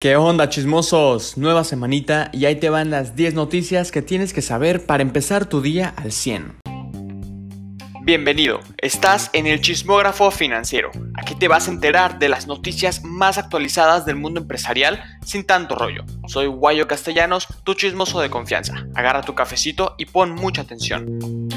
¿Qué onda chismosos? Nueva semanita y ahí te van las 10 noticias que tienes que saber para empezar tu día al 100. Bienvenido, estás en el chismógrafo financiero. Aquí te vas a enterar de las noticias más actualizadas del mundo empresarial sin tanto rollo. Soy Guayo Castellanos, tu chismoso de confianza. Agarra tu cafecito y pon mucha atención.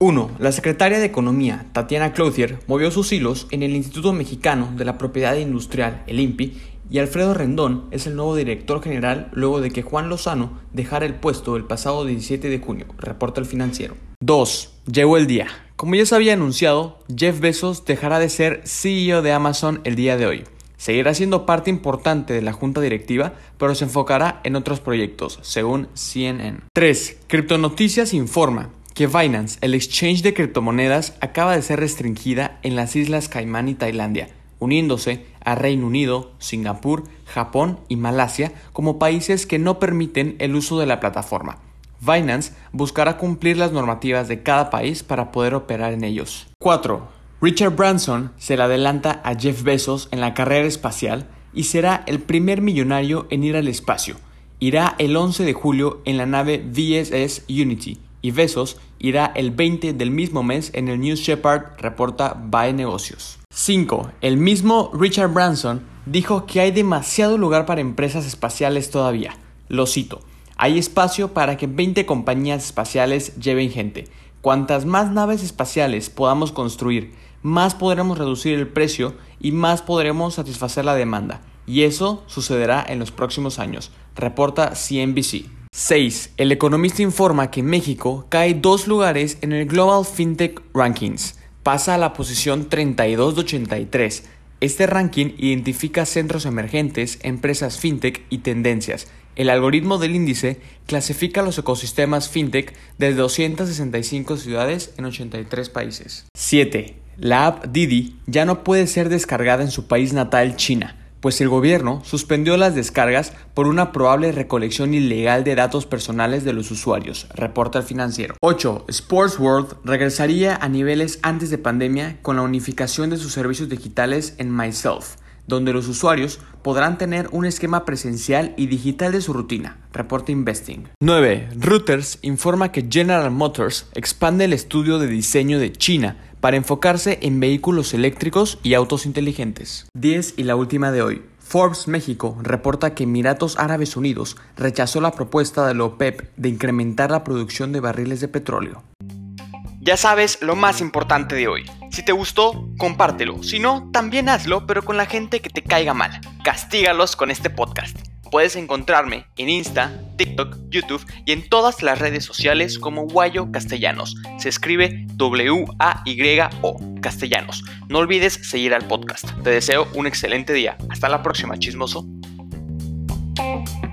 1. La secretaria de Economía, Tatiana Clouthier, movió sus hilos en el Instituto Mexicano de la Propiedad Industrial, el INPI, y Alfredo Rendón es el nuevo director general luego de que Juan Lozano dejara el puesto el pasado 17 de junio, reporta el financiero. 2. Llegó el día. Como ya se había anunciado, Jeff Bezos dejará de ser CEO de Amazon el día de hoy. Seguirá siendo parte importante de la junta directiva, pero se enfocará en otros proyectos, según CNN. 3. Criptonoticias informa que Binance, el exchange de criptomonedas, acaba de ser restringida en las Islas Caimán y Tailandia uniéndose a Reino Unido, Singapur, Japón y Malasia como países que no permiten el uso de la plataforma. Binance buscará cumplir las normativas de cada país para poder operar en ellos. 4. Richard Branson se le adelanta a Jeff Bezos en la carrera espacial y será el primer millonario en ir al espacio. Irá el 11 de julio en la nave VSS Unity y Bezos irá el 20 del mismo mes en el News Shepard, reporta Bae Negocios. 5. El mismo Richard Branson dijo que hay demasiado lugar para empresas espaciales todavía. Lo cito. Hay espacio para que 20 compañías espaciales lleven gente. Cuantas más naves espaciales podamos construir, más podremos reducir el precio y más podremos satisfacer la demanda. Y eso sucederá en los próximos años, reporta CNBC. 6. El economista informa que México cae dos lugares en el Global FinTech Rankings pasa a la posición 32 de 83. Este ranking identifica centros emergentes, empresas fintech y tendencias. El algoritmo del índice clasifica los ecosistemas fintech de 265 ciudades en 83 países. 7. La app Didi ya no puede ser descargada en su país natal, China pues el gobierno suspendió las descargas por una probable recolección ilegal de datos personales de los usuarios, reporta el financiero. 8. Sports World regresaría a niveles antes de pandemia con la unificación de sus servicios digitales en Myself, donde los usuarios podrán tener un esquema presencial y digital de su rutina, reporta Investing. 9. Reuters informa que General Motors expande el estudio de diseño de China para enfocarse en vehículos eléctricos y autos inteligentes. 10 y la última de hoy. Forbes México reporta que Emiratos Árabes Unidos rechazó la propuesta de la OPEP de incrementar la producción de barriles de petróleo. Ya sabes lo más importante de hoy. Si te gustó, compártelo. Si no, también hazlo, pero con la gente que te caiga mal. Castígalos con este podcast. Puedes encontrarme en Insta, TikTok, YouTube y en todas las redes sociales como Guayo Castellanos. Se escribe W-A-Y-O Castellanos. No olvides seguir al podcast. Te deseo un excelente día. Hasta la próxima, chismoso.